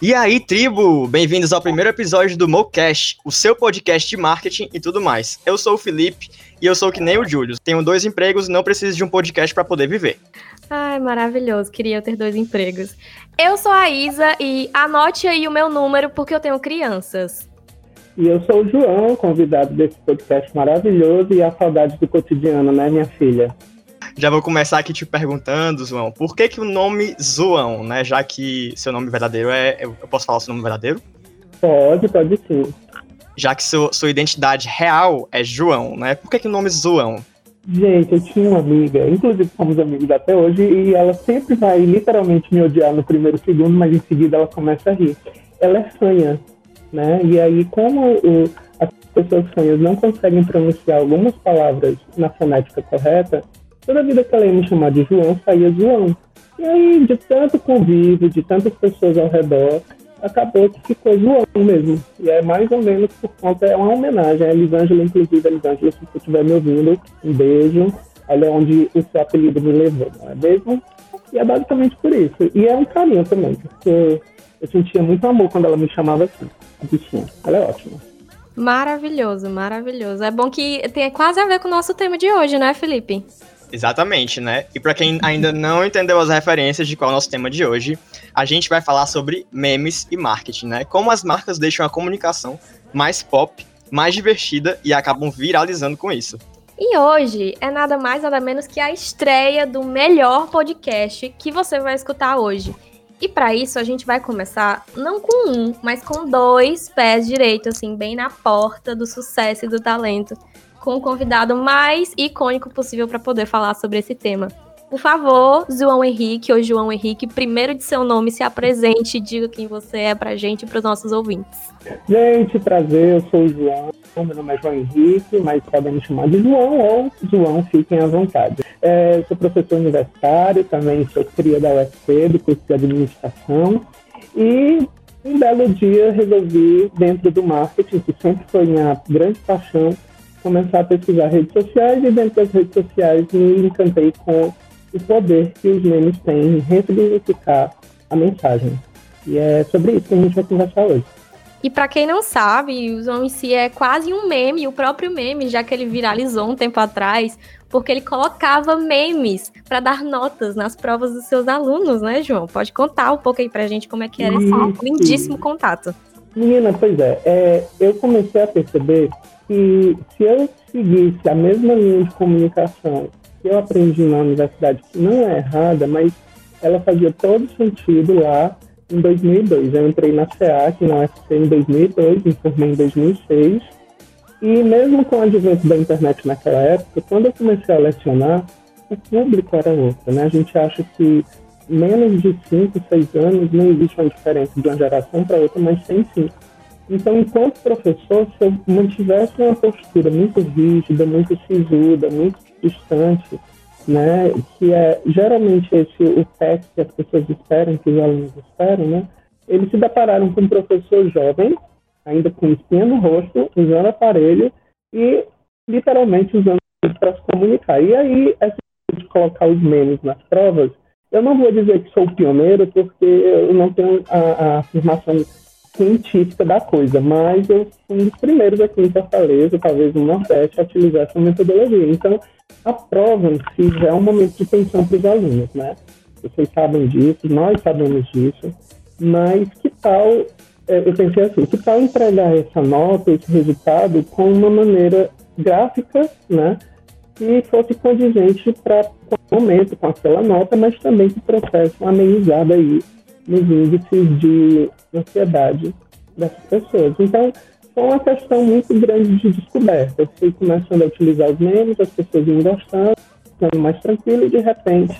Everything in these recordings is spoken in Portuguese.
E aí, tribo! Bem-vindos ao primeiro episódio do MoCast, o seu podcast de marketing e tudo mais. Eu sou o Felipe e eu sou que nem o Júlio. Tenho dois empregos e não preciso de um podcast para poder viver. Ai, maravilhoso. Queria ter dois empregos. Eu sou a Isa e anote aí o meu número porque eu tenho crianças. E eu sou o João, convidado desse podcast maravilhoso e a saudade do cotidiano, né, minha filha? Já vou começar aqui te perguntando, João, por que que o nome João, né? Já que seu nome verdadeiro é. Eu posso falar o seu nome verdadeiro? Pode, pode sim. Já que seu, sua identidade real é João, né? Por que que o nome João? Gente, eu tinha uma amiga, inclusive somos amigos até hoje, e ela sempre vai literalmente me odiar no primeiro segundo, mas em seguida ela começa a rir. Ela é fanha, né? E aí, como o, as pessoas fanhas não conseguem pronunciar algumas palavras na fonética correta, toda vida que ela ia me chamar de João, saía João. E aí, de tanto convívio, de tantas pessoas ao redor, acabou que ficou João mesmo. E é mais ou menos por conta, é uma homenagem a Elisângela, inclusive, Elisângela, se você estiver me ouvindo, um beijo. Olha onde o seu apelido me levou, não é mesmo? E é basicamente por isso. E é um carinho também, porque eu sentia muito amor quando ela me chamava assim, a bichinha. Ela é ótima. Maravilhoso, maravilhoso. É bom que tem quase a ver com o nosso tema de hoje, né, Felipe? Exatamente, né? E para quem ainda não entendeu as referências de qual é o nosso tema de hoje, a gente vai falar sobre memes e marketing, né? Como as marcas deixam a comunicação mais pop, mais divertida e acabam viralizando com isso. E hoje é nada mais nada menos que a estreia do melhor podcast que você vai escutar hoje. E para isso a gente vai começar não com um, mas com dois pés direitos, assim, bem na porta do sucesso e do talento com o convidado mais icônico possível para poder falar sobre esse tema. Por favor, João Henrique ou João Henrique, primeiro de seu nome, se apresente e diga quem você é pra gente e pros nossos ouvintes. Gente, prazer, eu sou o João, meu nome é João Henrique, mas podem me chamar de João ou João, fiquem à vontade. É, sou professor universitário, também sou cria da UFC, do curso de administração, e um belo dia resolvi, dentro do marketing, que sempre foi minha grande paixão, começar a pesquisar redes sociais e dentro das redes sociais me encantei com o poder que os memes têm em ressignificar a mensagem. E é sobre isso que a gente vai conversar hoje. E para quem não sabe, o João em si é quase um meme, o próprio meme, já que ele viralizou um tempo atrás, porque ele colocava memes para dar notas nas provas dos seus alunos, né, João? Pode contar um pouco aí pra gente como é que era esse lindíssimo contato. Menina, pois é, é eu comecei a perceber que se eu seguisse a mesma linha de comunicação que eu aprendi na universidade, que não é errada, mas ela fazia todo sentido lá em 2002. Eu entrei na SEAC, na UFC, em 2002, me formei em 2006. E mesmo com o advento da internet naquela época, quando eu comecei a lecionar, o público era outro, né? A gente acha que menos de 5, 6 anos não existe uma diferença de uma geração para outra, mas tem sim. Então, enquanto professor, se eu mantivesse uma postura muito rígida, muito sisuda, muito distante, né, que é geralmente esse o teste que as pessoas esperam, que os alunos esperam, né, eles se depararam com um professor jovem, ainda com espinha no rosto, usando aparelho e literalmente usando para se comunicar. E aí, essa de colocar os memes nas provas, eu não vou dizer que sou pioneiro, porque eu não tenho a, a afirmação científica da coisa, mas eu fui um dos primeiros aqui em Fortaleza, talvez no Nordeste, a utilizar essa metodologia. Então, a prova em si já é um momento de tensão para os alunos, né? Vocês sabem disso, nós sabemos disso, mas que tal, é, eu pensei assim, que tal entregar essa nota, esse resultado, com uma maneira gráfica, né? Que fosse condizente para momento, com aquela nota, mas também que trouxesse uma amenizada aí nos índices de ansiedade dessas pessoas. Então, foi uma questão muito grande de descoberta. Eu fui começando a utilizar os memes, as pessoas iam gostando, ficando mais tranquilo e de repente,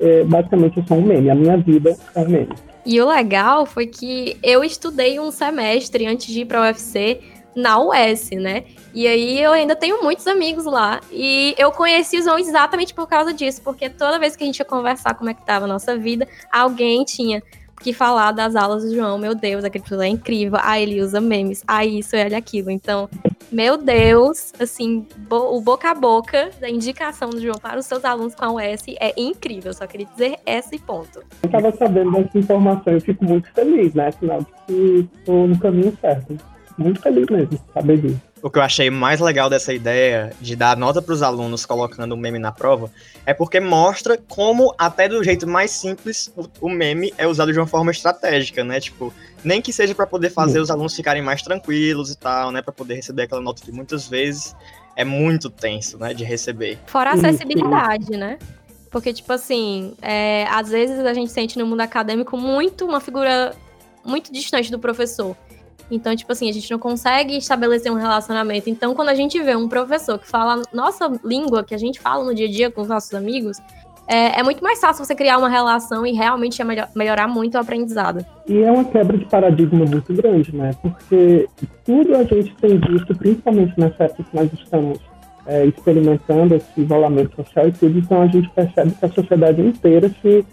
é, basicamente, eu sou um meme. A minha vida é um meme. E o legal foi que eu estudei um semestre antes de ir para o UFC na US, né? E aí eu ainda tenho muitos amigos lá. E eu conheci o João exatamente por causa disso, porque toda vez que a gente ia conversar como é que tava a nossa vida, alguém tinha que falar das aulas do João. Meu Deus, aquele professor é incrível. Ah, ele usa memes. Ah, isso, ele aquilo. Então, meu Deus, assim, bo o boca a boca da indicação do João para os seus alunos com a US é incrível. Só queria dizer esse ponto. Eu estava sabendo dessa informação, eu fico muito feliz, né? Afinal, estou no caminho certo. Muito feliz mesmo, saber disso. O que eu achei mais legal dessa ideia de dar nota para os alunos colocando o meme na prova é porque mostra como, até do jeito mais simples, o meme é usado de uma forma estratégica, né? Tipo, nem que seja para poder fazer os alunos ficarem mais tranquilos e tal, né? Para poder receber aquela nota que muitas vezes é muito tenso, né? De receber. Fora a acessibilidade, né? Porque, tipo assim, é, às vezes a gente sente no mundo acadêmico muito uma figura muito distante do professor. Então, tipo assim, a gente não consegue estabelecer um relacionamento. Então, quando a gente vê um professor que fala nossa língua, que a gente fala no dia a dia com os nossos amigos, é, é muito mais fácil você criar uma relação e realmente melhor, melhorar muito o aprendizado. E é uma quebra de paradigma muito grande, né? Porque tudo a gente tem visto, principalmente nessa época que nós estamos é, experimentando esse isolamento social e tudo, então a gente percebe que a sociedade inteira se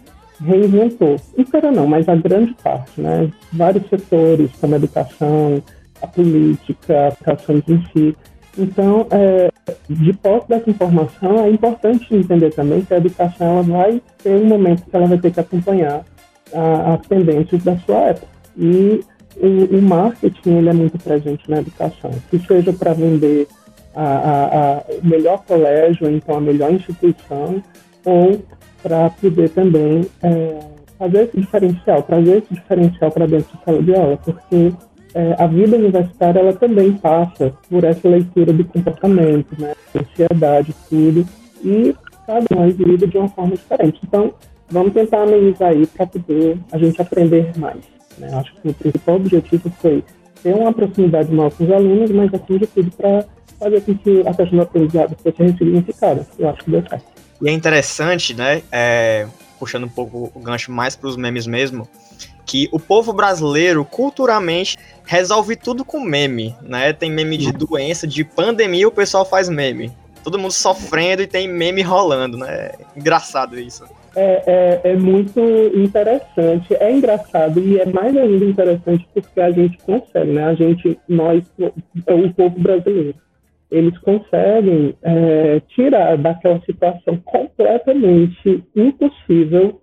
reinventou. Inteira não, mas a grande parte, né? Vários setores, como a educação, a política, as ações em si. Então, é, de posse dessa informação, é importante entender também que a educação ela vai ter um momento que ela vai ter que acompanhar a, as tendências da sua época. E o, o, marketing ele é muito presente na educação, que seja para vender a, a, o melhor colégio, então a melhor instituição, ou para poder também é, fazer esse diferencial, trazer esse diferencial para dentro da sala de aula, porque é, a vida universitária ela também passa por essa leitura do comportamento, né, ansiedade, tudo, e cada um lida de uma forma diferente. Então, vamos tentar amenizar aí para poder a gente aprender mais. Né? Acho que o principal objetivo foi ter uma proximidade maior com os alunos, mas acima de tudo para fazer com que a questão do aprendizado fosse ressignificada. Eu acho que deu certo. E é interessante, né? É, puxando um pouco o gancho mais para os memes mesmo, que o povo brasileiro, culturalmente, resolve tudo com meme, né? Tem meme de doença, de pandemia, o pessoal faz meme. Todo mundo sofrendo e tem meme rolando, né? Engraçado isso. É, é, é, muito interessante, é engraçado e é mais ainda interessante porque a gente consegue, né? A gente, nós, o povo brasileiro, eles conseguem é, tirar daquela situação completamente impossível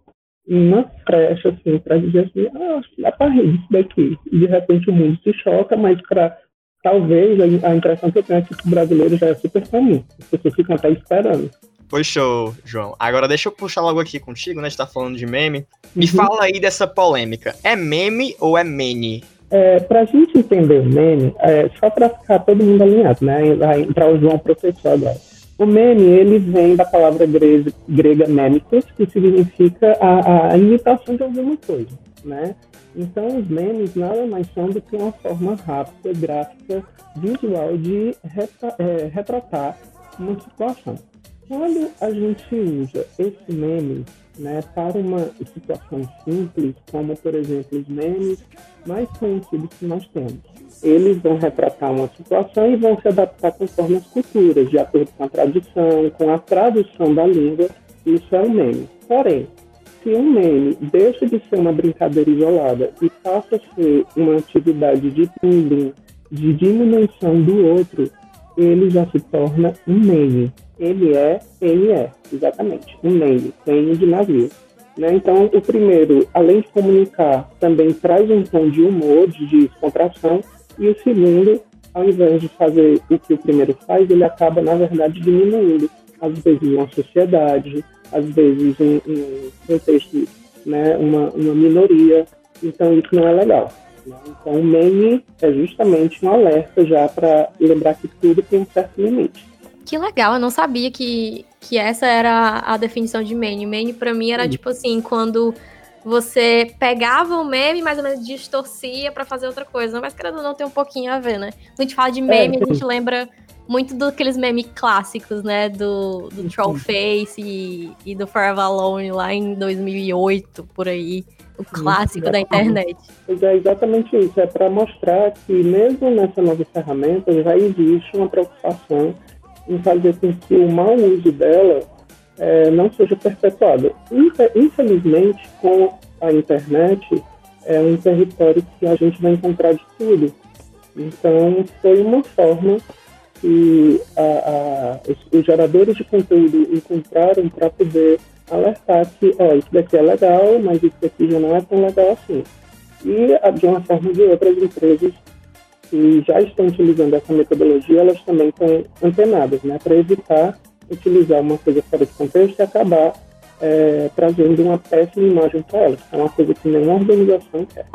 uma frecha assim para dizer assim, ah, dá para rir isso daqui. E de repente o mundo se choca, mas para talvez a, impressão que eu tenho é que o brasileiro já é super comum. As pessoas ficam até esperando. Pois show, João. Agora deixa eu puxar logo aqui contigo, né? A gente tá falando de meme. Me uhum. fala aí dessa polêmica. É meme ou é mene? É, para a gente entender o meme, é, só para ficar todo mundo alinhado, né? Entrar o João professor agora. O meme, ele vem da palavra grega, grega memicus, que significa a, a imitação de alguma coisa, né? Então, os memes nada mais são do que uma forma rápida, gráfica, visual de é, retratar uma situação. Quando a gente usa esse meme né, para uma situação simples, como, por exemplo, os memes mais conhecidos que nós temos. Eles vão retratar uma situação e vão se adaptar conforme as culturas, de acordo com a tradição, com a tradução da língua. Isso é um meme. Porém, se um meme deixa de ser uma brincadeira isolada e passa a ser uma atividade de bullying, de diminuição do outro, ele já se torna um meme. É, ele é, exatamente, um meme, meme de navio. Né? Então, o primeiro, além de comunicar, também traz um tom de humor, de descontração, e o segundo, ao invés de fazer o que o primeiro faz, ele acaba, na verdade, diminuindo, às vezes, uma sociedade, às vezes, um, um contexto, né, uma, uma minoria. Então, isso não é legal. Né? Então, o meme é justamente um alerta já para lembrar que tudo tem um certo limite. Que legal, eu não sabia que, que essa era a definição de meme. Meme para mim era tipo assim, quando você pegava o meme mais ou menos distorcia para fazer outra coisa. Mas querendo não tem um pouquinho a ver, né? Quando a gente fala de é, meme, é, a gente lembra muito daqueles memes clássicos, né? Do, do Trollface e, e do Forever Alone lá em 2008, por aí. O clássico da internet. É exatamente isso. É para mostrar que mesmo nessa nova ferramenta já existe uma preocupação em fazer com que o mau uso dela é, não seja perpetuado. Infelizmente, com a internet, é um território que a gente vai encontrar de tudo. Então, foi uma forma que a, a, os, os, geradores de conteúdo encontraram para poder alertar que, ó, isso daqui é legal, mas isso daqui já não é tão legal assim. E, de uma forma ou de outra, as empresas que já estão utilizando essa metodologia, elas também estão antenadas, né, para evitar utilizar uma coisa fora de contexto e acabar é, trazendo uma péssima imagem para elas. É uma coisa que nenhuma organização quer.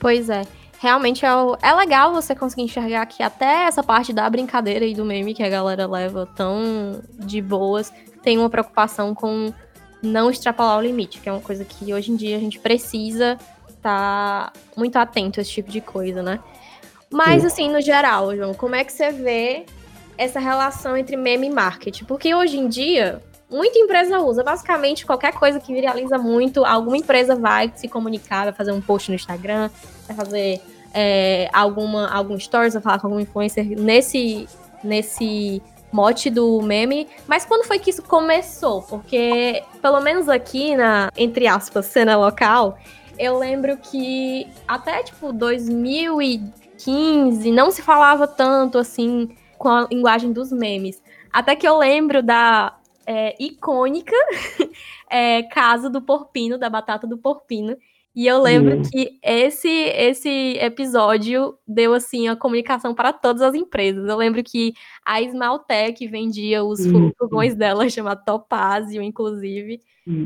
Pois é. Realmente é, é legal você conseguir enxergar que até essa parte da brincadeira e do meme que a galera leva tão de boas tem uma preocupação com não extrapolar o limite, que é uma coisa que hoje em dia a gente precisa estar tá muito atento a esse tipo de coisa, né? Mas, Sim. assim, no geral, João, como é que você vê essa relação entre meme e marketing? Porque hoje em dia, muita empresa usa. Basicamente, qualquer coisa que viraliza muito, alguma empresa vai se comunicar, vai fazer um post no Instagram, vai fazer é, alguma, algum stories, vai falar com algum influencer nesse, nesse mote do meme. Mas quando foi que isso começou? Porque, pelo menos aqui na, entre aspas, cena local, eu lembro que até, tipo, 2015 não se falava tanto, assim, com a linguagem dos memes. Até que eu lembro da é, icônica é, casa do porpino, da batata do porpino. E eu lembro que esse esse episódio deu assim a comunicação para todas as empresas. Eu lembro que a Smaltec vendia os uhum. fogões dela, chamado Topázio, inclusive.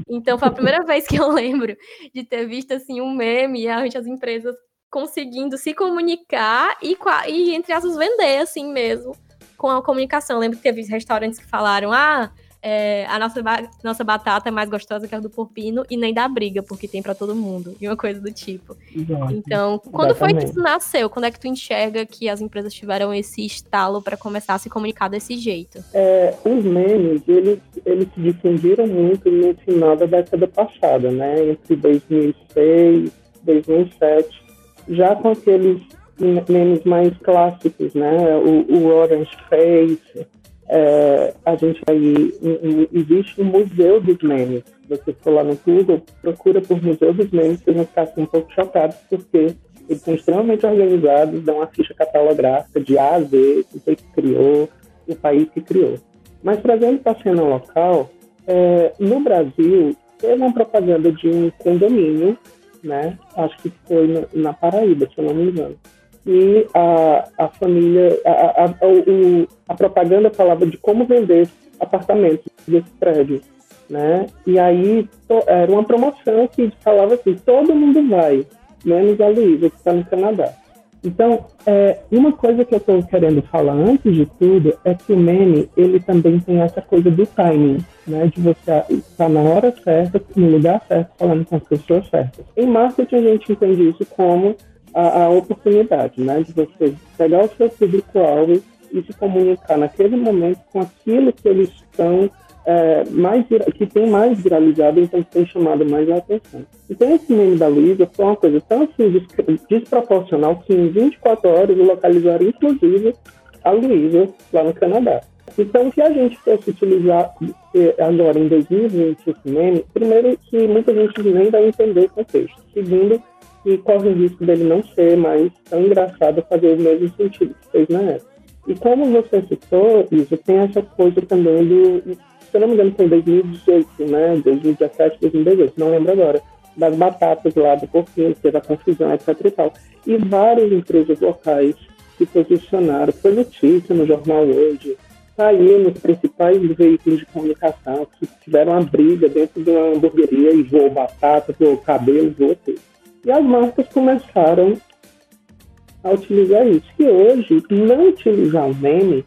Então foi a primeira vez que eu lembro de ter visto assim um meme e as empresas conseguindo se comunicar e, e entre aspas vender assim mesmo com a comunicação. Eu lembro que teve restaurantes que falaram: "Ah, é, a nossa, nossa batata é mais gostosa que a do porpino e nem dá briga, porque tem para todo mundo, e uma coisa do tipo. Exato. Então, quando Exatamente. foi que isso nasceu? Quando é que tu enxerga que as empresas tiveram esse estalo para começar a se comunicar desse jeito? É, os memes, eles, eles se difundiram muito no final da década passada, né? Entre 2006 2007, já com aqueles memes mais clássicos, né? O, o Orange Face, é, a gente aí existe um museu dos memes. Você for lá no Google, procura por Museu dos Memes, vocês vão ficar assim, um pouco chocados, porque eles são extremamente organizados, dão uma ficha catalográfica de A a Z, o que criou, o país que criou. Mas trazendo para a cena local, é, no Brasil, teve uma propaganda de um condomínio, né? Acho que foi na Paraíba, se eu não me engano e a, a família, a, a, a, o, a propaganda falava de como vender apartamentos desse prédio, né? E aí to, era uma promoção que falava assim, todo mundo vai, menos a Luísa, que está no Canadá. Então, é, uma coisa que eu estou querendo falar antes de tudo é que o meme, ele também tem essa coisa do timing, né? De você estar na hora certa, no lugar certo, falando com as pessoas certas. Em marketing, a gente entende isso como a, a oportunidade, né, de você pegar o seu público-alvo e se comunicar naquele momento com aquilo que eles estão é, mais que tem mais viralizado, então que tem chamado mais a atenção. Então esse meme da Luísa foi uma coisa tão assim desproporcional que em 24 horas localizaram inclusive a Luísa lá no Canadá. Então, se a gente fosse utilizar agora em 2020 esse meme, primeiro que muita gente nem vai entender o contexto. Segundo, e corre o risco dele não ser mais tão engraçado fazer o mesmo sentido que fez na época. E como você citou, isso tem essa coisa também do, se eu não me engano, foi em 2018, né? 2017, 2018, não lembro agora, das batatas lá do porquinho, teve a confusão, etc e tal. E várias empresas locais se posicionaram, foi notícia no jornal hoje, saiu nos principais veículos de comunicação, que tiveram uma briga dentro de uma hamburgueria e voou batata, voou cabelo, voou tudo. E as marcas começaram a utilizar isso. E hoje, não utilizar o meme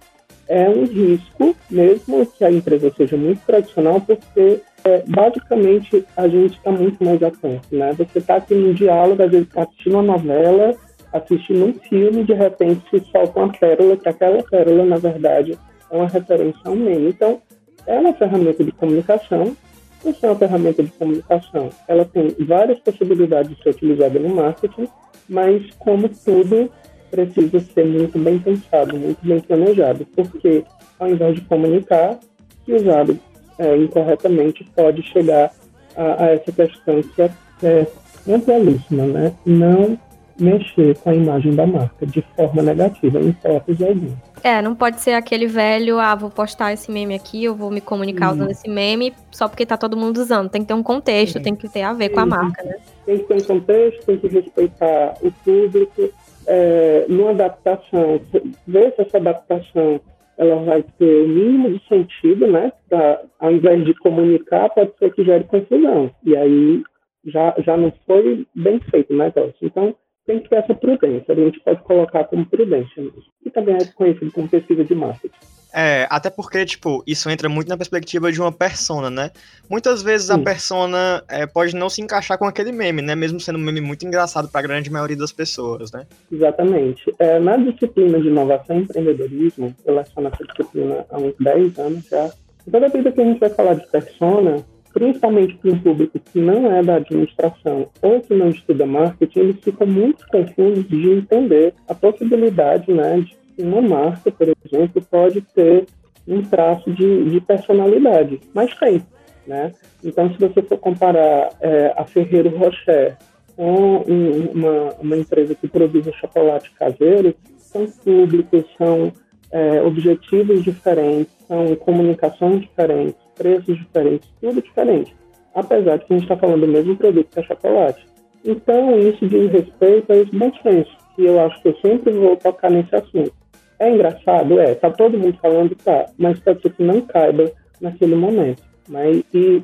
é um risco, mesmo que a empresa seja muito tradicional, porque é, basicamente a gente está muito mais atento. Né? Você está aqui num diálogo, às vezes está assistindo uma novela, assistindo um filme, de repente se solta uma pérola, que aquela pérola, na verdade, é uma referência ao meme. Então, é uma ferramenta de comunicação isso é uma ferramenta de comunicação. Ela tem várias possibilidades de ser utilizada no marketing, mas, como tudo, precisa ser muito bem pensado, muito bem planejado, porque, ao invés de comunicar, se usado é, incorretamente, pode chegar a, a, essa questão que é é amplíssima, né? Não mexer com a imagem da marca de forma negativa, em hipótese alguma. É, não pode ser aquele velho, ah, vou postar esse meme aqui, eu vou me comunicar usando esse meme só porque tá todo mundo usando. Tem que ter um contexto, tem que ter a ver com a marca, né? Tem que ter um contexto, tem que respeitar o público, é, numa adaptação, ver se essa adaptação ela vai ter o mínimo de sentido, né? Pra, ao invés de comunicar, pode ser que gere confusão. E aí já, já não foi bem feito o negócio. Então, tem que ter essa prudência. A gente pode colocar como prudência mesmo. E também é conhecido como pesquisa de marketing. É, até porque, tipo, isso entra muito na perspectiva de uma persona, né? Muitas vezes a persona é, pode não se encaixar com aquele meme, né? Mesmo sendo um meme muito engraçado para a grande maioria das pessoas, né? Exatamente. É, na disciplina de inovação e empreendedorismo, eu leciono essa disciplina há uns 10 anos já. Toda vez que a gente vai falar de persona, principalmente para um público que não é da administração ou que não estuda marketing, eles ficam muito confusos de entender a possibilidade né, de uma marca, por exemplo, pode ter um traço de, de personalidade, mas tem. Né? Então, se você for comparar é, a Ferreiro Rocher com um, uma, uma empresa que produz chocolate caseiro, são públicos, são é, objetivos diferentes, são comunicações diferentes, preços diferentes, tudo diferente. Apesar de que a gente está falando do mesmo produto que é chocolate. Então, isso diz respeito a esse bom senso, que eu acho que eu sempre vou tocar nesse assunto. É engraçado? É, tá todo mundo falando, tá, mas pode ser que não caiba naquele momento. Mas, e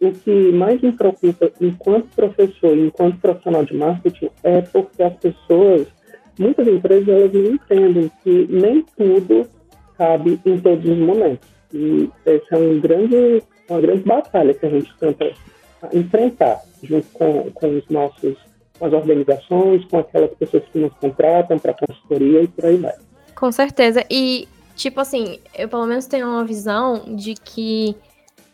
o que mais me preocupa enquanto professor e enquanto profissional de marketing é porque as pessoas, muitas empresas, elas não entendem que nem tudo cabe em todos os momentos. E essa é um grande, uma grande batalha que a gente tenta enfrentar junto com, com os nossos com as organizações, com aquelas pessoas que nos contratam para consultoria e por aí vai. Com certeza. E, tipo assim, eu pelo menos tenho uma visão de que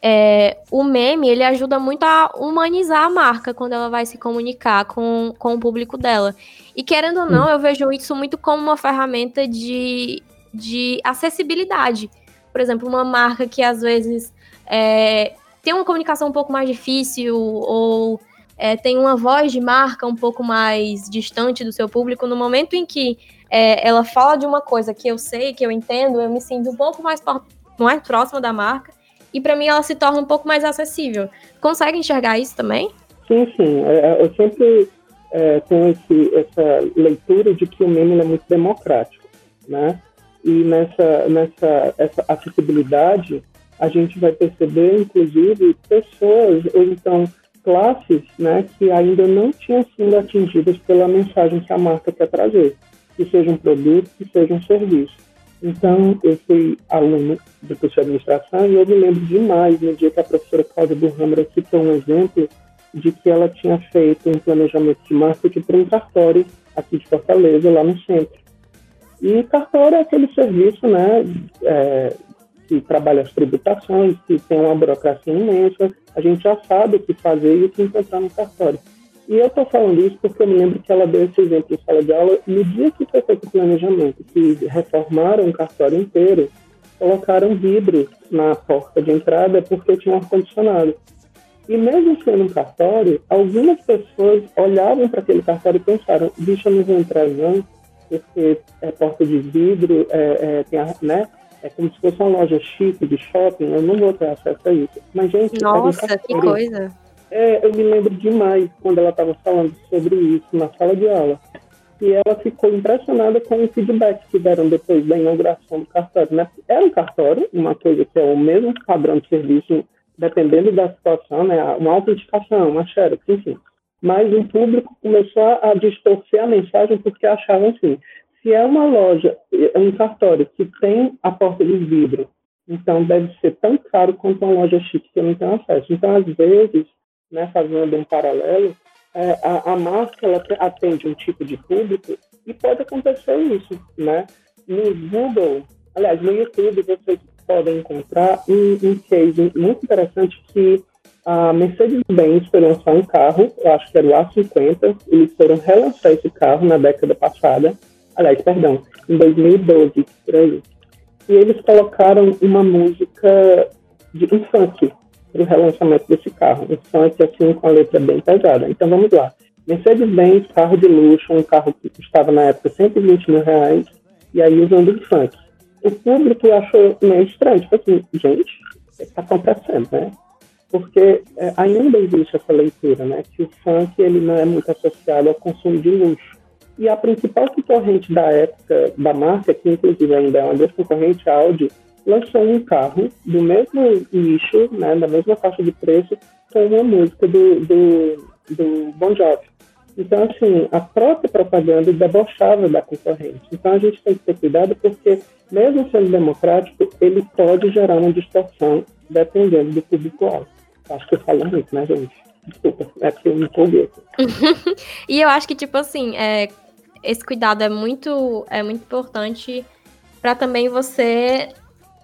é, o meme ele ajuda muito a humanizar a marca quando ela vai se comunicar com, com o público dela. E querendo ou não, hum. eu vejo isso muito como uma ferramenta de, de acessibilidade por exemplo, uma marca que às vezes é, tem uma comunicação um pouco mais difícil ou é, tem uma voz de marca um pouco mais distante do seu público, no momento em que é, ela fala de uma coisa que eu sei, que eu entendo, eu me sinto um pouco mais, mais próxima da marca e para mim ela se torna um pouco mais acessível. Consegue enxergar isso também? Sim, sim. É, é, eu sempre é, tenho esse, essa leitura de que o meme é muito democrático, né? e nessa, nessa essa acessibilidade, a gente vai perceber, inclusive, pessoas ou então classes né, que ainda não tinham sido atingidas pela mensagem que a marca quer trazer, que seja um produto, que seja um serviço. Então, eu fui aluno do curso de administração e eu me lembro demais no dia que a professora Cláudia Burhammer citou um exemplo de que ela tinha feito um planejamento de marketing para um cartório aqui de Fortaleza, lá no centro. E cartório é aquele serviço né, é, que trabalha as tributações, que tem uma burocracia imensa, a gente já sabe o que fazer e o que encontrar no cartório. E eu estou falando isso porque eu me lembro que ela deu esse exemplo em sala de aula no dia que foi feito o planejamento, que reformaram o cartório inteiro, colocaram vidro na porta de entrada porque tinha um ar-condicionado. E mesmo sendo um cartório, algumas pessoas olhavam para aquele cartório e pensaram, bicho, eu não vou entrar não, porque é porta de vidro, é, é, tem a, né? É como se fosse uma loja chique de shopping, eu não vou ter acesso a isso. Mas, gente, Nossa, que coisa! É, eu me lembro demais quando ela estava falando sobre isso na sala de aula. E ela ficou impressionada com o feedback que deram depois da inauguração do cartório. Né? Era um cartório, uma coisa que é o mesmo padrão de serviço, dependendo da situação, né? uma autenticação, uma xerox, enfim mas o público começou a distorcer a mensagem porque achavam assim, se é uma loja, é um cartório que tem a porta de vidro, então deve ser tão caro quanto uma loja chique que não tenho acesso. Então, às vezes, né, fazendo um paralelo, é, a, a marca ela atende um tipo de público e pode acontecer isso, né? No Google, aliás, no YouTube, vocês podem encontrar um, um case muito interessante que a Mercedes-Benz foi lançar um carro, eu acho que era o A50, eles foram relançar esse carro na década passada, aliás, perdão, em 2012, por aí. E eles colocaram uma música de um funk. Para o relançamento desse carro. Um funk assim com a letra bem pesada. Então vamos lá. Mercedes-Benz, carro de luxo, um carro que custava na época 120 mil reais, e aí usando o funk. O público achou meio estranho, tipo assim, gente, o que está acontecendo, né? Porque é, ainda existe essa leitura, né? Que o funk ele não é muito associado ao consumo de luxo. E a principal concorrente da época da marca, que inclusive ainda é uma das concorrentes, a Audi, lançou um carro do mesmo nicho, né, da mesma faixa de preço, com uma música do, do, do Bon Jovi. Então, assim, a própria propaganda debochava da concorrente. Então, a gente tem que ter cuidado porque, mesmo sendo democrático, ele pode gerar uma distorção dependendo do público-alvo. Acho que eu falo muito, né, gente? Desculpa, é que eu me empolguei. e eu acho que, tipo assim, é, esse cuidado é muito, é muito importante para também você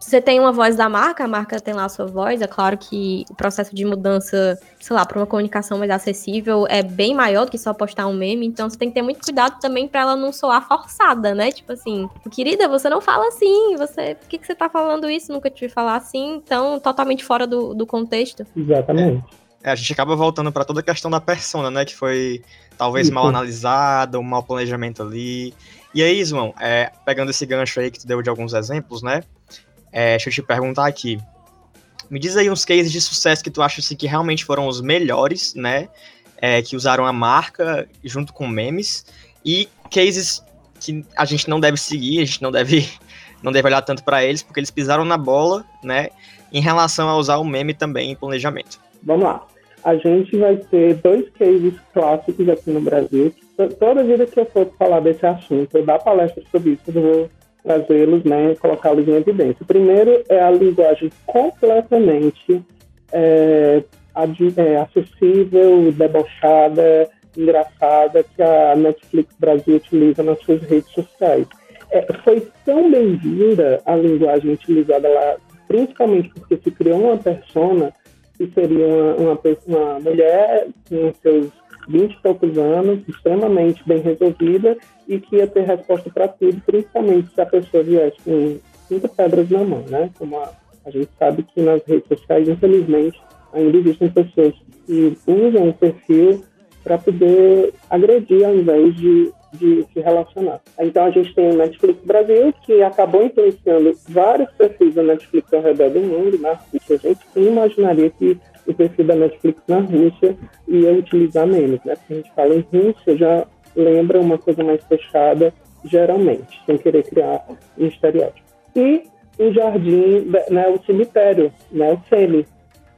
você tem uma voz da marca, a marca tem lá a sua voz. É claro que o processo de mudança, sei lá, para uma comunicação mais acessível é bem maior do que só postar um meme. Então você tem que ter muito cuidado também para ela não soar forçada, né? Tipo assim, querida, você não fala assim. Você, por que, que você tá falando isso? Nunca te vi falar assim. Então, totalmente fora do, do contexto. Exatamente. É, a gente acaba voltando para toda a questão da persona, né? Que foi talvez Isso. mal analisada, um mau planejamento ali. E aí, João, é, pegando esse gancho aí que tu deu de alguns exemplos, né? É, deixa eu te perguntar aqui. Me diz aí uns cases de sucesso que tu acha assim, que realmente foram os melhores, né? É, que usaram a marca junto com memes. E cases que a gente não deve seguir, a gente não deve, não deve olhar tanto para eles, porque eles pisaram na bola, né? Em relação a usar o meme também em planejamento. Vamos lá. A gente vai ter dois cases clássicos aqui no Brasil. Toda vida que eu for falar desse assunto, eu dar palestra sobre isso, eu vou trazê-los, né, colocá-los em evidência. O primeiro é a linguagem completamente é, é, acessível, debochada, engraçada que a Netflix Brasil utiliza nas suas redes sociais. É, foi tão bem-vinda a linguagem utilizada lá, principalmente porque se criou uma persona que seria uma, uma, uma mulher com seus 20 e poucos anos, extremamente bem resolvida e que ia ter resposta para tudo, principalmente se a pessoa viesse com cinco pedras na mão, né? Como a, a gente sabe que nas redes sociais, infelizmente, ainda existem pessoas que usam o perfil para poder agredir ao invés de, de se relacionar. Então a gente tem o Netflix Brasil, que acabou influenciando vários perfis da Netflix ao redor do mundo, na Rússia. A gente imaginaria que o perfil da Netflix na Rússia ia utilizar menos, né? Porque a gente fala em Rússia, já lembra uma coisa mais fechada, geralmente, sem querer criar um estereótipo. E o jardim, né, o cemitério, né, o Semi,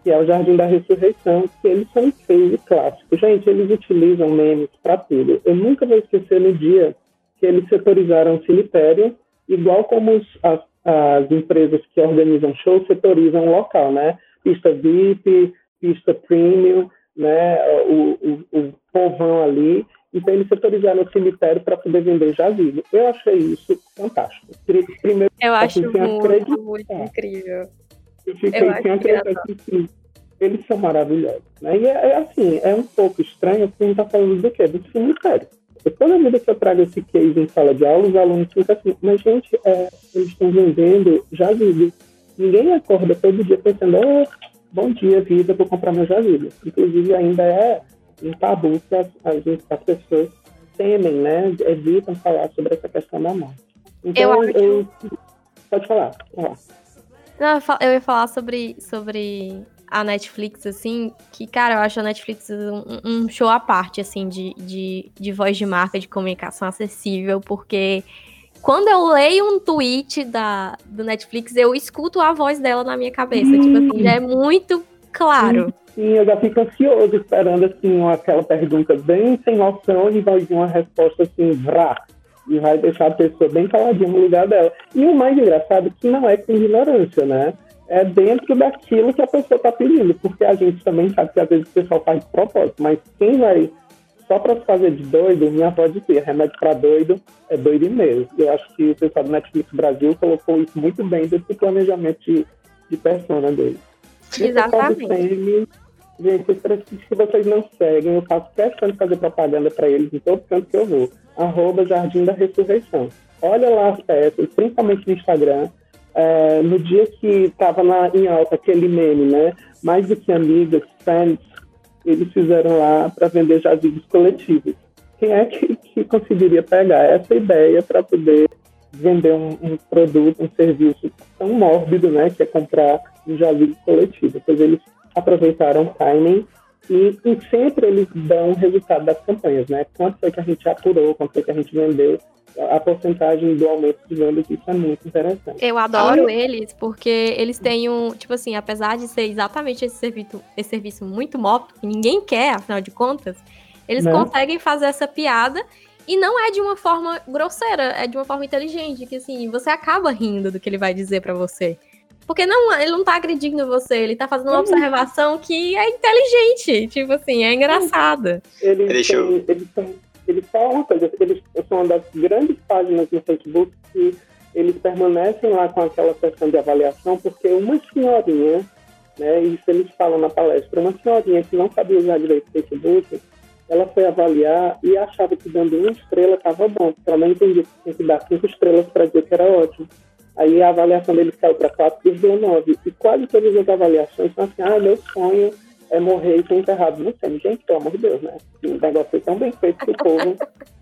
que é o Jardim da Ressurreição, que eles são case clássico. Gente, eles utilizam memes para tudo. Eu nunca vou esquecer no dia que eles setorizaram o cemitério, igual como os, as, as empresas que organizam shows setorizam o local, né? Pista VIP, pista premium, né? O, o, o povão ali. Então, eles setorizaram o cemitério para poder vender jazigo. Eu achei isso fantástico. Primeiro, eu acho muito, muito incrível. Eu fiquei eu sem acreditar que eles são maravilhosos. Né? E é, é, assim, é um pouco estranho porque a gente está falando do quê? Do cemitério. E toda vida que eu trago esse case em sala de aula, os alunos ficam assim, mas gente, é, eles estão vendendo jazigo. Ninguém acorda todo dia pensando, oh, bom dia, vida, vou comprar meu jazigo. Inclusive, ainda é um tabu que as, as, as pessoas temem, né? Evitam falar sobre essa questão da morte. Então, eu, eu... pode falar. Não, eu ia falar sobre, sobre a Netflix, assim, que, cara, eu acho a Netflix um, um show à parte, assim, de, de, de voz de marca, de comunicação acessível, porque quando eu leio um tweet da, do Netflix, eu escuto a voz dela na minha cabeça. Hum. Tipo assim, já é muito claro. Sim, eu já fico ansioso esperando assim aquela pergunta bem sem noção e vai vir uma resposta assim, vrá, e vai deixar a pessoa bem caladinha no lugar dela. E o mais engraçado é que não é com ignorância, né? É dentro daquilo que a pessoa está pedindo, porque a gente também sabe que às vezes o pessoal faz de propósito, mas quem vai só para fazer de doido, minha avó dizia, remédio para doido é doido meio. Eu acho que o pessoal do Netflix Brasil colocou isso muito bem do planejamento de, de persona dele. Exatamente. Gente, se vocês não seguem, eu faço questão de fazer propaganda para eles em todo canto que eu vou. Arroba Jardim da Ressurreição. Olha lá as peças, principalmente no Instagram. É, no dia que estava em alta aquele meme, né? mais do que amigas, friends, eles fizeram lá para vender jazidos coletivos. Quem é que, que conseguiria pegar essa ideia para poder vender um, um, produto, um serviço tão mórbido, né, que é comprar um jazigo coletivo? Pois eles aproveitaram o timing e, e, sempre eles dão o resultado das campanhas, né? Quanto foi que a gente apurou, quanto foi que a gente vendeu, a porcentagem do aumento de vendas, isso é muito interessante. Eu adoro ah, eles, porque eles têm um, tipo assim, apesar de ser exatamente esse serviço, esse serviço muito móvel, que ninguém quer, afinal de contas, eles né? conseguem fazer essa piada e não é de uma forma grosseira, é de uma forma inteligente, que assim, você acaba rindo do que ele vai dizer para você. Porque não, ele não tá agredindo você, ele tá fazendo uma uhum. observação que é inteligente, tipo assim, é engraçada. Ele, Deixa eu... ele, ele, ele fala uma coisa, eles são uma das grandes páginas no Facebook que eles permanecem lá com aquela sessão de avaliação porque uma senhorinha, né, isso eles falam na palestra, uma senhorinha que não sabia usar direito o Facebook, ela foi avaliar e achava que dando uma estrela estava bom, porque ela não entendia que tinha que dar cinco estrelas para dizer que era ótimo. Aí a avaliação dele caiu para 4,9. E quase todas as avaliações são assim, ah, meu sonho é morrer e ser enterrado no céu. Gente, pelo amor de Deus, né? O negócio foi tão bem feito que o povo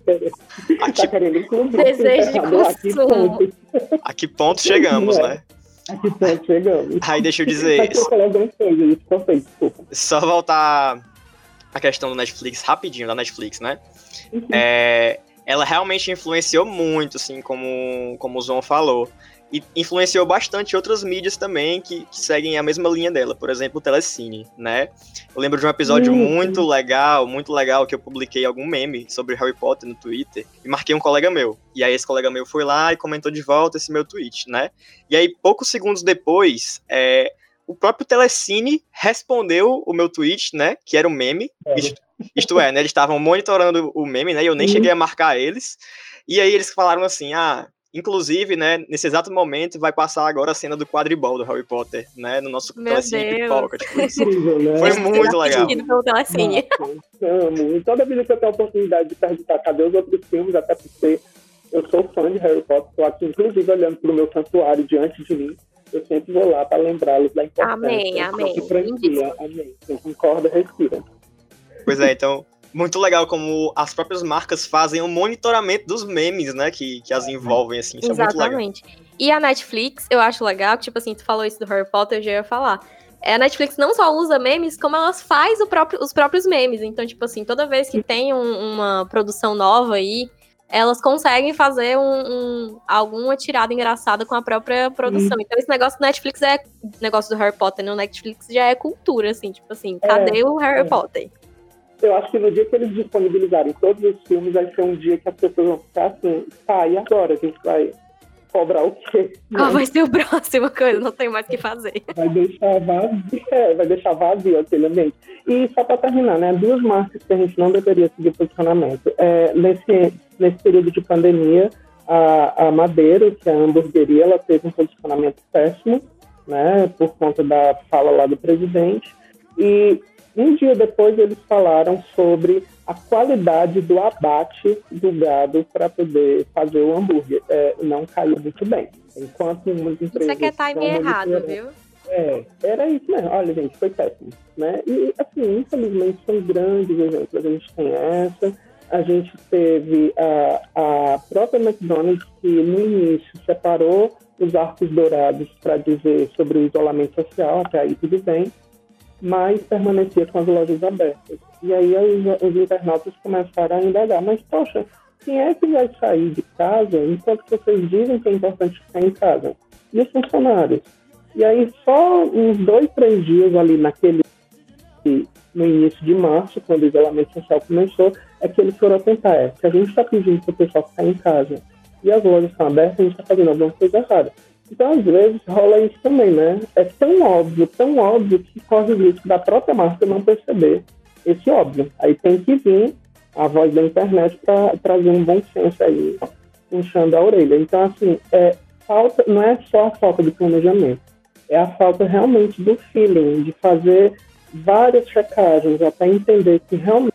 está querendo incluir. Desejo de consumo. A que ponto chegamos, é. né? A que ponto chegamos. Aí deixa eu dizer... Só voltar a questão do Netflix rapidinho, da Netflix, né? Uhum. É, ela realmente influenciou muito, assim, como, como o João falou e influenciou bastante outras mídias também que, que, seguem a mesma linha dela, por exemplo, o Telecine, né? Eu lembro de um episódio uhum. muito legal, muito legal, que eu publiquei algum meme sobre Harry Potter no Twitter e marquei um colega meu. E aí esse colega meu foi lá e comentou de volta esse meu tweet, né? E aí, poucos segundos depois, é, o próprio Telecine respondeu o meu tweet, né? Que era um meme. É. Isto, isto, é, né? Eles estavam monitorando o meme, né? E eu nem uhum. cheguei a marcar eles. E aí eles falaram assim: ah, Inclusive, né, nesse exato momento vai passar agora a cena do quadribol do Harry Potter, né, no nosso telecine pipoca. Tipo. Né? Foi muito legal. Pelo telecine. Amo. E toda vez que eu tenho a oportunidade de perguntar cadê os outros filmes, até porque eu sou fã de Harry Potter, estou aqui inclusive olhando para o meu santuário diante de mim, eu sempre vou lá para lembrá-los da importância. Amém, amém. Amém. Quem concorda, respira. Pois é, então muito legal como as próprias marcas fazem o monitoramento dos memes, né? Que, que as envolvem, assim. Isso Exatamente. É e a Netflix, eu acho legal, tipo assim, tu falou isso do Harry Potter, eu já ia falar. É, a Netflix não só usa memes, como elas faz próprio, os próprios memes. Então, tipo assim, toda vez que tem um, uma produção nova aí, elas conseguem fazer um, um, alguma tirada engraçada com a própria produção. Então, esse negócio do Netflix é. negócio do Harry Potter no Netflix já é cultura, assim, tipo assim, cadê é, o Harry é. Potter? Eu acho que no dia que eles disponibilizarem todos os filmes, vai ser um dia que as pessoas vão ficar assim, tá, e agora? A gente vai cobrar o quê? Qual vai ser o próximo coisa? Não tem mais o que fazer. Vai deixar vazio, é, vai deixar vazio aquele ambiente. E só para terminar, né? Duas marcas que a gente não deveria seguir posicionamento. É, nesse, nesse período de pandemia, a, a Madeira, que é a hamburgueria, ela teve um posicionamento péssimo, né? Por conta da fala lá do presidente. E um dia depois, eles falaram sobre a qualidade do abate do gado para poder fazer o hambúrguer. É, não caiu muito bem. Enquanto muitas empresas. Isso aqui é timing errado, viu? É, era isso mesmo. Olha, gente, foi péssimo. Né? E, assim, infelizmente, são grandes exemplos. A gente tem essa. A gente teve a, a própria McDonald's que, no início, separou os arcos dourados para dizer sobre o isolamento social, até aí tudo bem mas permanecia com as lojas abertas. E aí os, os internautas começaram a indagar, mas poxa, quem é que vai sair de casa enquanto vocês dizem que é importante ficar em casa? E os funcionários? E aí só uns dois, três dias ali naquele no início de março, quando o isolamento social começou, é que eles foram tentar, é, se a gente está pedindo para o pessoal ficar em casa e as lojas estão abertas, a gente está fazendo alguma coisa errada. Então, às vezes, rola isso também, né? É tão óbvio, tão óbvio que corre o risco da própria marca não perceber esse óbvio. Aí tem que vir a voz da internet para trazer um bom senso aí, puxando a orelha. Então, assim, é, falta, não é só a falta de planejamento, é a falta realmente do feeling, de fazer várias checagens até entender que realmente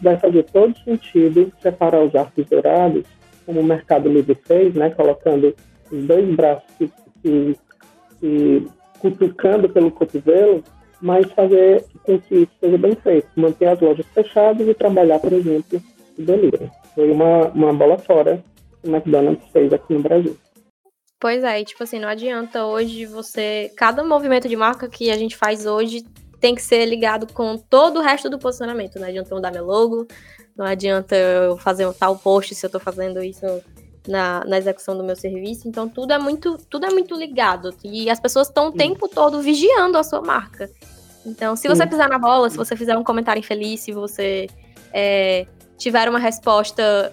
vai fazer todo sentido separar os arcos dourados, como o Mercado Livre fez, né, colocando os dois braços que, que, que cutucando pelo cotovelo, mas fazer com que isso seja bem feito, manter as lojas fechadas e trabalhar, por exemplo, o delivery. Foi uma, uma bola fora que o McDonald's fez aqui no Brasil. Pois é, e, tipo assim, não adianta hoje você. Cada movimento de marca que a gente faz hoje tem que ser ligado com todo o resto do posicionamento. Não adianta mudar meu logo, não adianta eu fazer um tal post se eu tô fazendo isso na, na execução do meu serviço. Então tudo é muito, tudo é muito ligado. E as pessoas estão o tempo todo vigiando a sua marca. Então, se você pisar na bola, se você fizer um comentário infeliz, se você é, tiver uma resposta,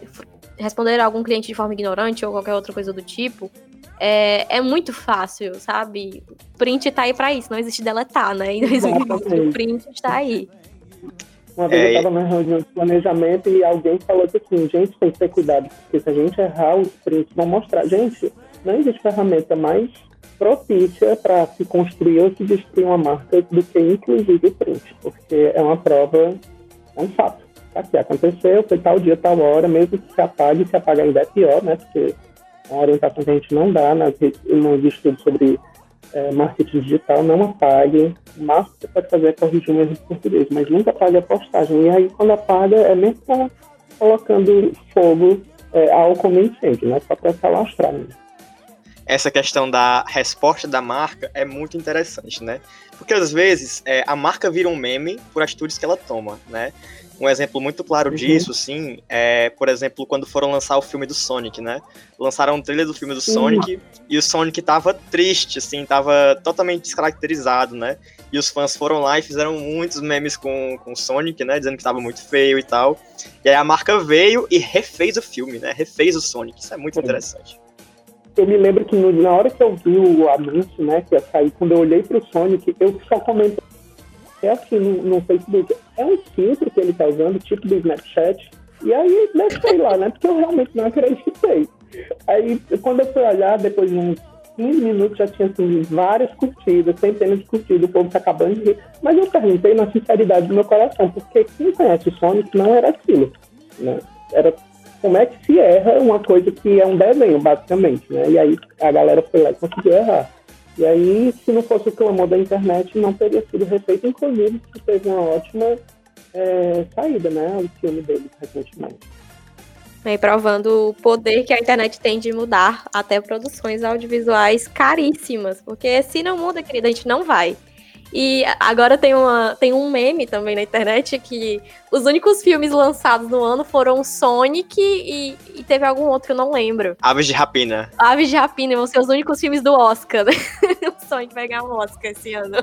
responder a algum cliente de forma ignorante ou qualquer outra coisa do tipo, é, é muito fácil, sabe? Print tá aí pra isso, não existe deletar, né? Em 2020, o print está aí. Uma vez é, eu estava na reunião de planejamento e alguém falou assim, gente, tem que ter cuidado, porque se a gente errar, os prints vão mostrar. Gente, não existe ferramenta mais propícia para se construir ou se destruir uma marca do que, inclusive, o print, porque é uma prova, é um fato. Aqui aconteceu, foi tal dia, tal hora, mesmo que se apague, se apagar ainda é pior, né? Porque é uma orientação que a gente não dá nas, nos estudos sobre é, marketing digital, não apague. O máximo que você pode fazer é corrigir um erro de português, mas nunca apague a postagem. E aí, quando apaga, é mesmo colocando fogo é, no incêndio, né? Só para se alastrar mesmo. Essa questão da resposta da marca é muito interessante, né? Porque às vezes é, a marca vira um meme por atitudes que ela toma, né? Um exemplo muito claro uhum. disso, sim, é, por exemplo, quando foram lançar o filme do Sonic, né? Lançaram um trailer do filme do Sonic e o Sonic tava triste, assim, tava totalmente descaracterizado, né? E os fãs foram lá e fizeram muitos memes com, com o Sonic, né? Dizendo que tava muito feio e tal. E aí a marca veio e refez o filme, né? Refez o Sonic. Isso é muito interessante. Eu me lembro que no, na hora que eu vi o anúncio, né, que ia sair, quando eu olhei pro Sonic, eu só comentei é assim no, no, Facebook, é um filtro que ele tá usando, tipo do Snapchat, e aí, né, lá, né, porque eu realmente não acreditei. Aí, quando eu fui olhar, depois de uns 15 minutos, já tinha assim, várias curtidas, centenas de curtidas, o povo tá acabando de rir. Mas eu perguntei na sinceridade do meu coração, porque quem conhece o Sonic não era aquilo, né? Era como é que se erra uma coisa que é um desenho, basicamente, né? E aí a galera foi lá e conseguiu errar. E aí, se não fosse o clamor da internet, não teria sido refeito, inclusive, que teve uma ótima é, saída, né? O filme dele recentemente. E provando o poder que a internet tem de mudar até produções audiovisuais caríssimas. Porque se não muda, querida, a gente não vai. E agora tem, uma, tem um meme também na internet que os únicos filmes lançados no ano foram Sonic e, e teve algum outro que eu não lembro. Aves de Rapina. Aves de Rapina vão ser os únicos filmes do Oscar, né? o Sonic vai ganhar um Oscar esse ano.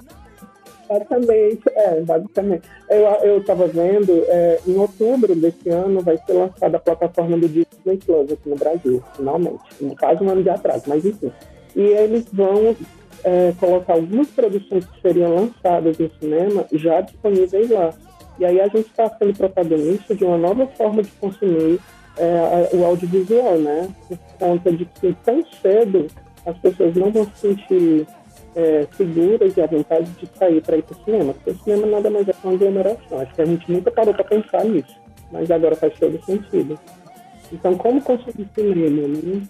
Basicamente, é, basicamente. Eu, eu tava vendo, é, em outubro desse ano vai ser lançada a plataforma do Disney Plus aqui no Brasil, finalmente. Quase um ano de atraso, mas enfim. E eles vão é, colocar algumas produções que seriam lançadas no cinema já disponíveis lá. E aí a gente está sendo protagonista de uma nova forma de consumir é, o audiovisual, né? Por conta de que tão cedo as pessoas não vão se sentir é, seguras e à vontade de sair para ir para o cinema. Porque o cinema nada mais é uma aglomeração. Acho que a gente nunca parou para pensar nisso, mas agora faz todo sentido. Então, como consumir cinema, né?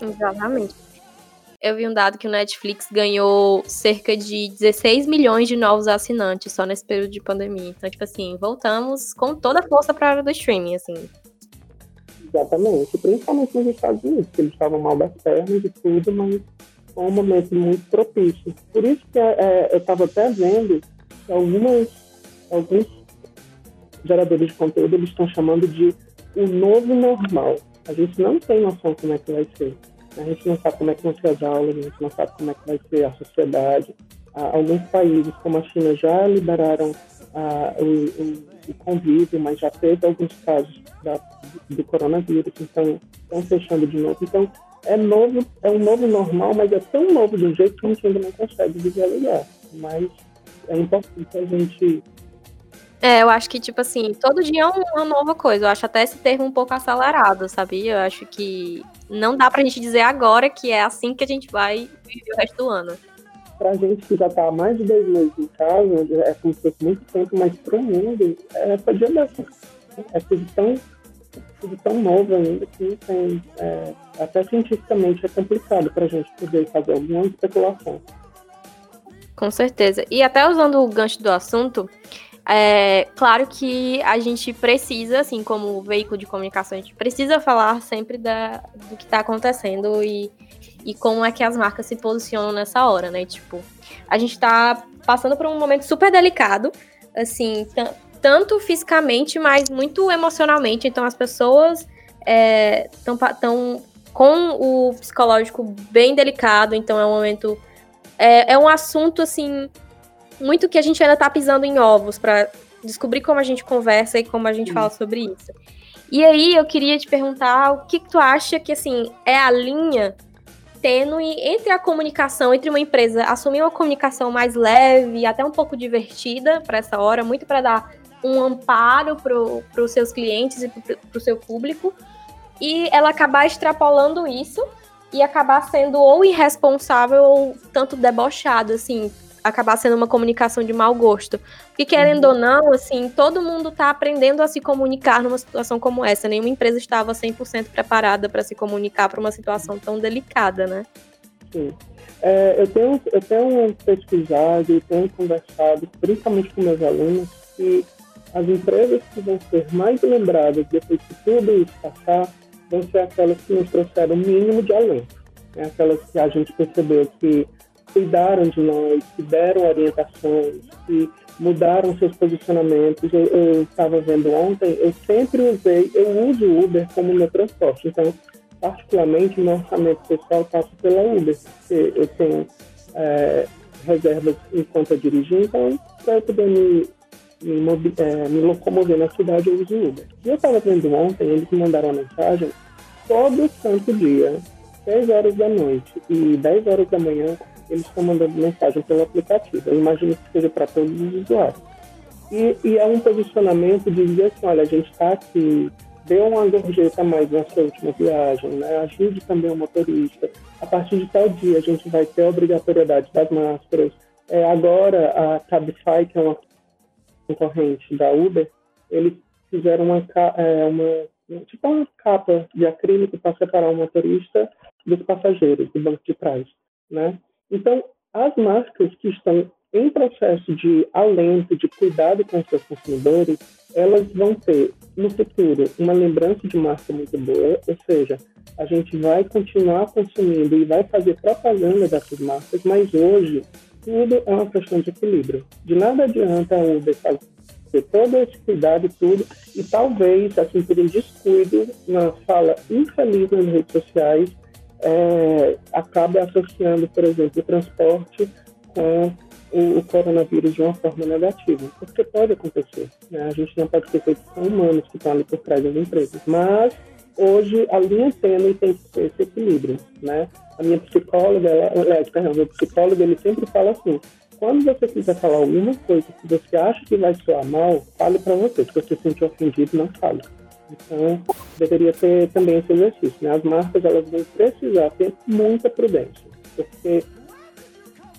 Exatamente eu vi um dado que o Netflix ganhou cerca de 16 milhões de novos assinantes só nesse período de pandemia. Então, tipo assim, voltamos com toda a força para a área do streaming, assim. Exatamente, principalmente nos Estados Unidos, que eles estavam mal das pernas e tudo, mas foi um momento muito propício. Por isso que é, eu estava até vendo que algumas, alguns geradores de conteúdo eles estão chamando de o novo normal. A gente não tem noção como é que vai ser. A gente não sabe como é que vão ser as aulas, a gente não sabe como é que vai ser a sociedade. Ah, alguns países, como a China, já liberaram ah, o, o, o, convívio, mas já teve alguns casos da, do coronavírus, então estão fechando de novo. Então, é novo, é um novo normal, mas é tão novo de um jeito que a gente ainda não consegue visualizar. Mas é importante a gente é, eu acho que, tipo assim, todo dia é uma nova coisa. Eu acho até esse termo um pouco acelerado, sabia? Eu acho que não dá pra gente dizer agora que é assim que a gente vai viver o resto do ano. Pra gente que já tá há mais de dois meses em casa, é como se fosse muito tempo, mas pro mundo é essa dia dessa. É tudo tão, tudo tão novo ainda que tem. É, até cientificamente é complicado pra gente poder fazer alguma especulação. Com certeza. E até usando o gancho do assunto, é claro que a gente precisa, assim, como veículo de comunicação, a gente precisa falar sempre da, do que está acontecendo e, e como é que as marcas se posicionam nessa hora, né? Tipo, a gente está passando por um momento super delicado, assim, tanto fisicamente, mas muito emocionalmente. Então, as pessoas estão é, com o psicológico bem delicado, então é um momento. É, é um assunto, assim, muito que a gente ainda tá pisando em ovos para descobrir como a gente conversa e como a gente fala sobre isso. E aí eu queria te perguntar o que, que tu acha que assim é a linha tênue entre a comunicação entre uma empresa assumir uma comunicação mais leve, até um pouco divertida para essa hora, muito para dar um amparo para os seus clientes e para o seu público, e ela acabar extrapolando isso e acabar sendo ou irresponsável ou tanto debochado, assim, acabar sendo uma comunicação de mau gosto. Porque, querendo uhum. ou não, assim, todo mundo está aprendendo a se comunicar numa situação como essa. Nenhuma empresa estava 100% preparada para se comunicar para uma situação tão delicada, né? Sim. É, eu, tenho, eu tenho pesquisado e tenho conversado, principalmente com meus alunos, que as empresas que vão ser mais lembradas depois que tudo isso passar vão ser aquelas que nos trouxeram o mínimo de alento. Né? Aquelas que a gente percebeu que cuidaram de nós, que deram orientações, que mudaram seus posicionamentos. Eu estava vendo ontem, eu sempre usei, eu uso o Uber como meu transporte. Então, particularmente, meu orçamento pessoal passa pela Uber, porque eu tenho é, reservas enquanto eu dirigi, então, para eu poder me, me, é, me, locomover na cidade, eu uso o Uber. E eu estava vendo ontem, eles me mandaram uma mensagem todo santo dia, 6 horas da noite e 10 horas da manhã, eles estão mandando mensagem pelo aplicativo. Eu imagino que seja para todos os usuários. E, e, é um posicionamento de dizer assim, olha, a gente está aqui, dê uma gorjeta mais na sua última viagem, né? ajude também o motorista. A partir de tal dia, a gente vai ter a obrigatoriedade das máscaras. É, agora, a Cabify, que é uma concorrente da Uber, eles fizeram uma, é, uma, tipo uma capa de acrílico para separar o motorista dos passageiros do banco de trás, né? Então, as marcas que estão em processo de alento, de cuidado com seus consumidores, elas vão ter no futuro uma lembrança de marca muito boa, ou seja, a gente vai continuar consumindo e vai fazer propaganda dessas marcas, mas hoje tudo é uma questão de equilíbrio. De nada adianta a Uber fazer todo esse cuidado e tudo, e talvez, assim, por um descuido, uma fala infeliz nas redes sociais, é, acabe associando, por exemplo, o transporte com o, o, coronavírus de uma forma negativa. Porque pode acontecer. Né? A gente não pode ter feito são humanos que estão ali por trás das empresas. Mas hoje a linha tênue tem que ser esse equilíbrio. Né? A minha psicóloga, ela, é, perdão, meu psicólogo, ele sempre fala assim, quando você quiser falar alguma coisa que você acha que vai soar mal, fale para você. Se você se sentir ofendido, não fale. Então, deveria ter também esse exercício. Né? As marcas elas vão precisar ter muita prudência, porque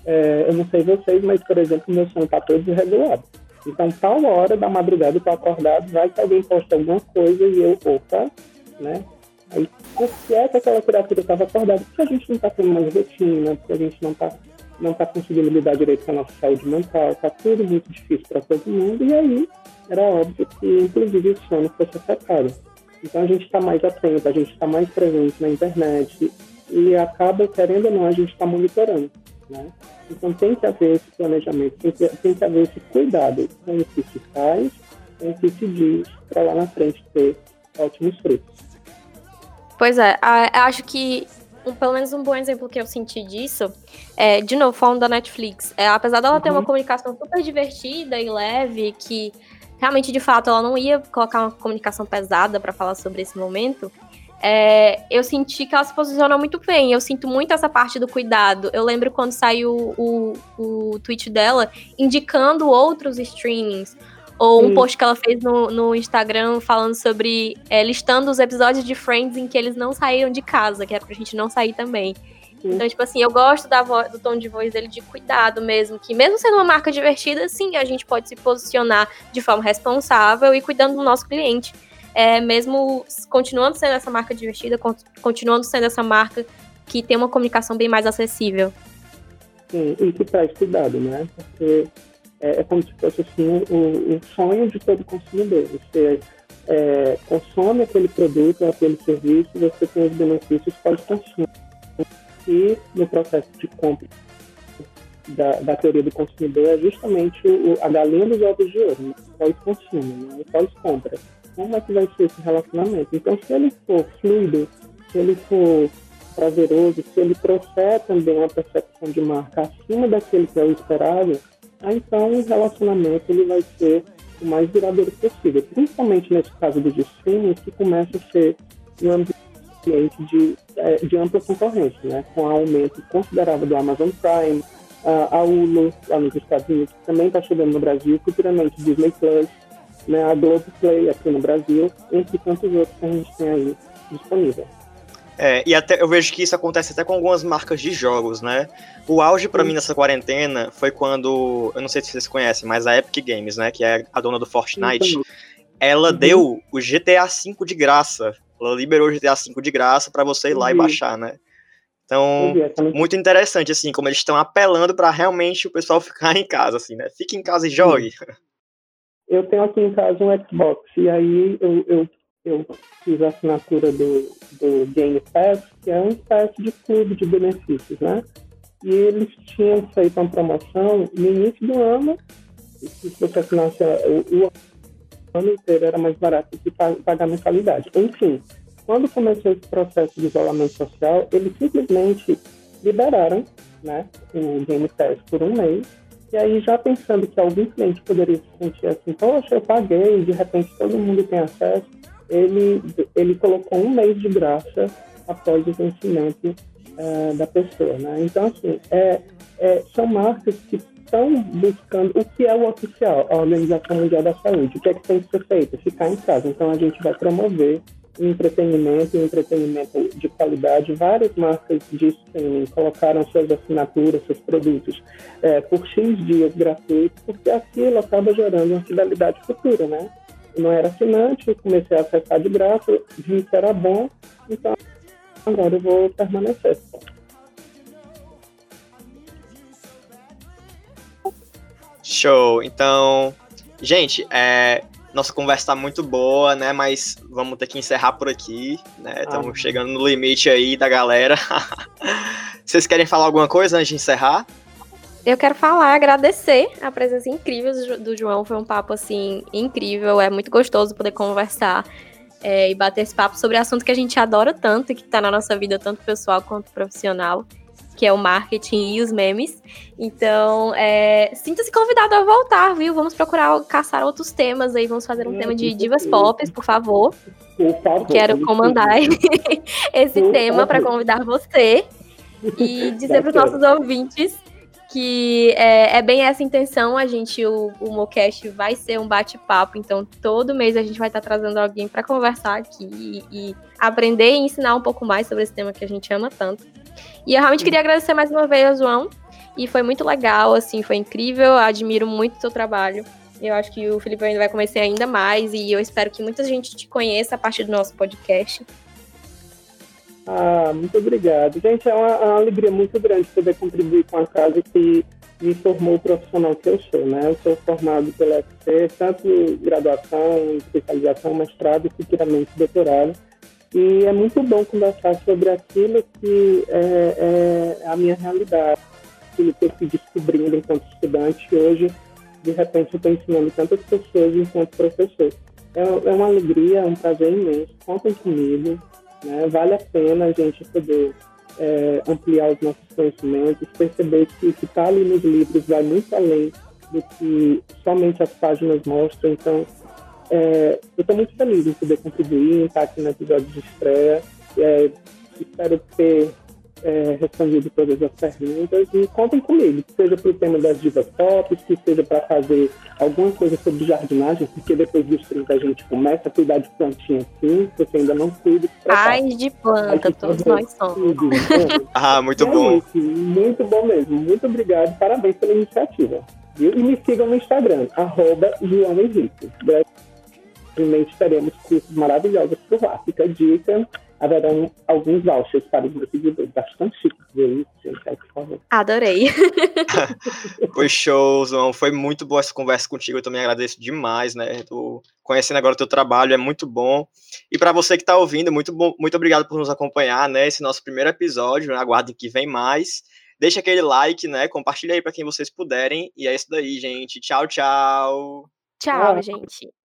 é, eu não sei vocês, mas, por exemplo, meu sono está todo desregulado. Então, tal hora da madrugada eu estou acordado, vai que alguém posta alguma coisa e eu, opa, né? Aí, por que é que aquela criatura estava acordada? Porque a gente não está tendo mais rotina, porque a gente não está não está conseguindo lidar direito com a nossa saúde mental, está tudo muito difícil para todo mundo, e aí era óbvio que, inclusive, o sono fosse afetado. Então, a gente está mais atento, a gente está mais presente na internet e acaba, querendo ou não, a gente está monitorando. Né? Então, tem que haver esse planejamento, tem que, tem que haver esse cuidado com o que se faz, com o que se diz, para lá na frente ter ótimos frutos. Pois é, acho que um, pelo menos um bom exemplo que eu senti disso é, de novo, falando da Netflix. É, apesar dela uhum. ter uma uhum. comunicação super divertida e leve, que realmente, de fato, ela não ia colocar uma comunicação pesada para falar sobre esse momento. É, eu senti que ela se posicionou muito bem. Eu sinto muito essa parte do cuidado. Eu lembro quando saiu o, o tweet dela indicando outros streamings. Ou um post que ela fez no, no Instagram falando sobre. É, listando os episódios de Friends em que eles não saíram de casa, que era pra gente não sair também. Então, tipo assim, eu gosto da voz, do tom de voz dele de cuidado mesmo, que mesmo sendo uma marca divertida, sim, a gente pode se posicionar de forma responsável e cuidando do nosso cliente. É, mesmo continuando sendo essa marca divertida, continuando sendo essa marca que tem uma comunicação bem mais acessível. Sim, e que traz cuidado, né? Porque é, é como se fosse assim, o, o sonho de todo consumidor. Você é, consome aquele produto, aquele serviço, você tem os benefícios pós-consumo. E no processo de compra da, da teoria do consumidor é justamente o, a galinha dos ovos de ouro, né? pós-consumo, né? pós-compra. Como é que vai ser esse relacionamento? Então, se ele for fluido, se ele for prazeroso, se ele trouxer também uma percepção de marca acima daquele que é o esperado, então o relacionamento ele vai ser o mais duradouro possível. Principalmente nesse caso dos streaming, que começa a ser um ambiente de, é, de ampla concorrência, né? com aumento considerável do Amazon Prime, a Hulu, lá nos Estados Unidos, que também está chegando no Brasil, futuramente Disney Plus, né, a Globoplay aqui no Brasil, entre tantos outros que a gente tem aí disponível. É, e até eu vejo que isso acontece até com algumas marcas de jogos, né? O auge para mim nessa quarentena foi quando, eu não sei se vocês conhecem, mas a Epic Games, né, que é a dona do Fortnite, ela uhum. deu o GTA V de graça. Ela liberou o GTA V de graça para você ir lá uhum. e baixar, né? Então, muito interessante, assim, como eles estão apelando para realmente o pessoal ficar em casa, assim, né? Fique em casa e jogue. Eu tenho aqui em casa um Xbox, e aí eu, eu, eu fiz a assinatura do, do Game Pass, que é uma espécie de clube de benefícios, né? E eles tinham feito uma promoção no início do ano, se você assinasse o, o ano inteiro era mais barato que pagar mensalidade. Enfim, quando começou esse processo de isolamento social, eles simplesmente liberaram né, o Game Pass por um mês. E aí, já pensando que algum cliente poderia se sentir assim, poxa, eu paguei, de repente todo mundo tem acesso, ele, ele colocou um mês de graça após o vencimento uh, da pessoa. Né? Então, assim, é, é, são marcas que estão buscando o que é o oficial, a Organização Mundial da Saúde. O que é que tem que ser feito? Ficar em casa. Então, a gente vai promover entretenimento entretenimento de qualidade. Várias marcas de streaming colocaram suas assinaturas, seus produtos é, por X dias gratuitos, porque aquilo acaba gerando uma fidelidade futura, né? Não era assinante, comecei a acessar de graça, vi que era bom, então agora eu vou permanecer. Show. Então, gente, é, nossa conversa tá muito boa, né? Mas vamos ter que encerrar por aqui, né? Estamos ah. chegando no limite aí da galera. Vocês querem falar alguma coisa antes de encerrar? Eu quero falar, agradecer a presença incrível do João. Foi um papo, assim, incrível. É muito gostoso poder conversar é, e bater esse papo sobre assunto que a gente adora tanto e que tá na nossa vida, tanto pessoal quanto profissional que é o marketing e os memes. Então, é, sinta-se convidado a voltar, viu? Vamos procurar caçar outros temas aí. Vamos fazer um é, tema de divas pop, por favor. Por favor Quero comandar esse tema para convidar você e dizer para os nossos ouvintes que é, é, bem essa intenção. A gente, o, o Mocast vai ser um bate-papo, então todo mês a gente vai estar tá trazendo alguém para conversar aqui e, e, aprender e ensinar um pouco mais sobre esse tema que a gente ama tanto. E eu realmente queria agradecer mais uma vez, João. E foi muito legal, assim, foi incrível. Admiro muito o seu trabalho. Eu acho que o Felipe ainda vai conhecer ainda mais. E eu espero que muita gente te conheça a partir do nosso podcast. Ah, muito obrigado. Gente, é uma, é uma alegria muito grande poder contribuir com a casa que me formou o profissional que eu sou, né? Eu sou formado pela UFC, tanto graduação, especialização, mestrado e futuramente doutorado. E é muito bom conversar sobre aquilo que é, é a minha realidade, aquilo que eu fui descobrindo enquanto estudante. Hoje, de repente, eu estou ensinando tantas pessoas enquanto professor. É, é uma alegria, é um prazer imenso. Contem comigo. Né? Vale a pena a gente poder é, ampliar os nossos conhecimentos, perceber que o que está ali nos livros vai muito além do que somente as páginas mostram. Então, é, eu estou muito feliz em poder contribuir, estar aqui no episódio de estreia. É, espero ter é, respondido todas as perguntas e contem comigo, que seja para o tema das divas pop, que seja para fazer alguma coisa sobre jardinagem, porque depois dos 30 a gente começa a cuidar de plantinha sim, porque ainda não cuido. Pais de planta, todos nós somos. Tudo, ah, muito bom. É muito bom mesmo. Muito obrigado, parabéns pela iniciativa. E me sigam no Instagram, arroba Henrique brevemente teremos cursos maravilhosos por lá. Fica a dica. Haverão alguns vouchers para os meus seguidores. Bastante chique ver isso, gente. Por favor. Adorei. Foi show, João. Foi muito boa essa conversa contigo. Eu também agradeço demais, né? Tô conhecendo agora o teu trabalho, é muito bom. E para você que está ouvindo, muito, bom, muito obrigado por nos acompanhar, né? Esse nosso primeiro episódio. Né? Aguardem que vem mais. Deixa aquele like, né? Compartilha aí para quem vocês puderem. E é isso daí, gente. Tchau, tchau. Tchau, gente.